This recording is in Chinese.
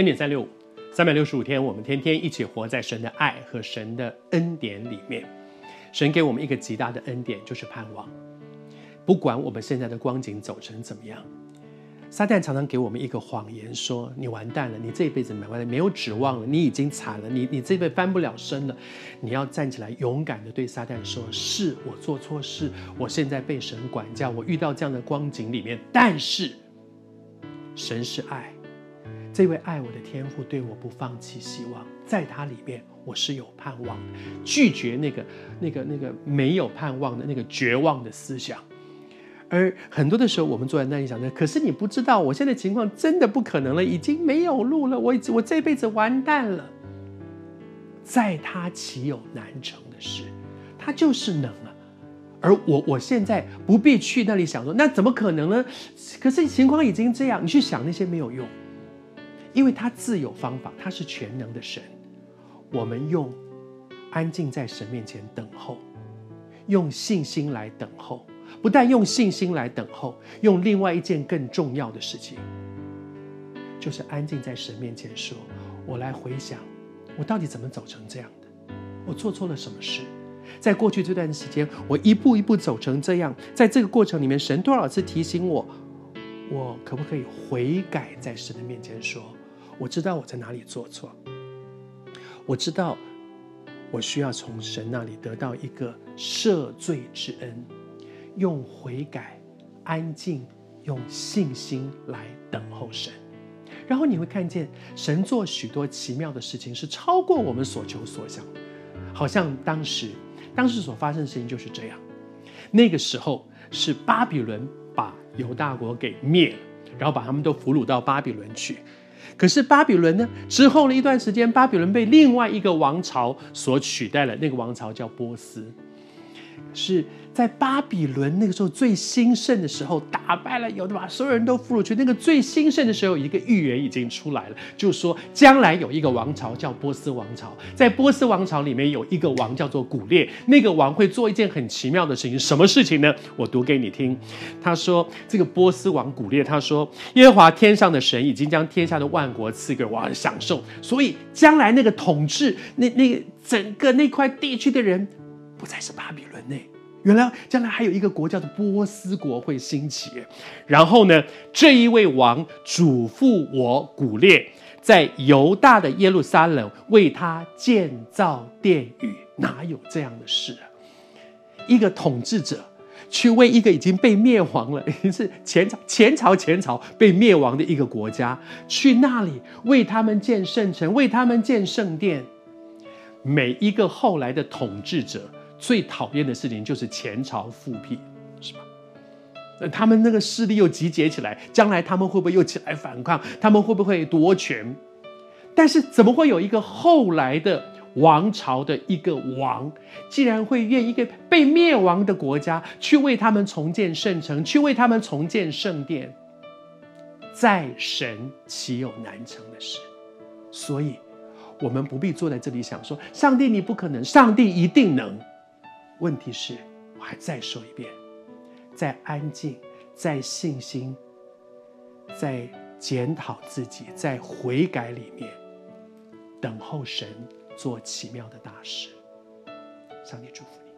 恩典三六五，三百六十五天，我们天天一起活在神的爱和神的恩典里面。神给我们一个极大的恩典，就是盼望。不管我们现在的光景走成怎么样，撒旦常常给我们一个谎言，说你完蛋了，你这一辈子没完了，没有指望了，你已经惨了，你你这辈子翻不了身了。你要站起来，勇敢的对撒旦说：是我做错事，我现在被神管教，我遇到这样的光景里面，但是神是爱。这位爱我的天父对我不放弃希望，在他里面我是有盼望的，拒绝那个、那个、那个没有盼望的那个绝望的思想。而很多的时候，我们坐在那里想着，可是你不知道，我现在情况真的不可能了，已经没有路了，我我这辈子完蛋了。在他岂有难成的事？他就是能啊。而我我现在不必去那里想说，那怎么可能呢？可是情况已经这样，你去想那些没有用。因为他自有方法，他是全能的神。我们用安静在神面前等候，用信心来等候。不但用信心来等候，用另外一件更重要的事情，就是安静在神面前说：“我来回想，我到底怎么走成这样的？我做错了什么事？在过去这段时间，我一步一步走成这样，在这个过程里面，神多少次提醒我，我可不可以悔改，在神的面前说？”我知道我在哪里做错，我知道我需要从神那里得到一个赦罪之恩，用悔改、安静、用信心来等候神，然后你会看见神做许多奇妙的事情，是超过我们所求所想。好像当时，当时所发生的事情就是这样。那个时候是巴比伦把犹大国给灭了，然后把他们都俘虏到巴比伦去。可是巴比伦呢？之后的一段时间，巴比伦被另外一个王朝所取代了。那个王朝叫波斯，是。在巴比伦那个时候最兴盛的时候，打败了犹大，把所有人都俘虏去。那个最兴盛的时候，一个预言已经出来了，就说将来有一个王朝叫波斯王朝，在波斯王朝里面有一个王叫做古列，那个王会做一件很奇妙的事情。什么事情呢？我读给你听。他说：“这个波斯王古列，他说耶和华天上的神已经将天下的万国赐给我享受，所以将来那个统治那那整个那块地区的人，不再是巴比伦内。”原来将来还有一个国叫做波斯国会兴起，然后呢，这一位王嘱咐我古列，在犹大的耶路撒冷为他建造殿宇，哪有这样的事啊？一个统治者去为一个已经被灭亡了，已 经是前朝前朝前朝被灭亡的一个国家，去那里为他们建圣城，为他们建圣殿。每一个后来的统治者。最讨厌的事情就是前朝复辟，是吧？那他们那个势力又集结起来，将来他们会不会又起来反抗？他们会不会夺权？但是怎么会有一个后来的王朝的一个王，竟然会愿一个被灭亡的国家去为他们重建圣城，去为他们重建圣殿？在神岂有难成的事？所以，我们不必坐在这里想说，上帝你不可能，上帝一定能。问题是，我还再说一遍，在安静，在信心，在检讨自己，在悔改里面，等候神做奇妙的大事。上帝祝福你。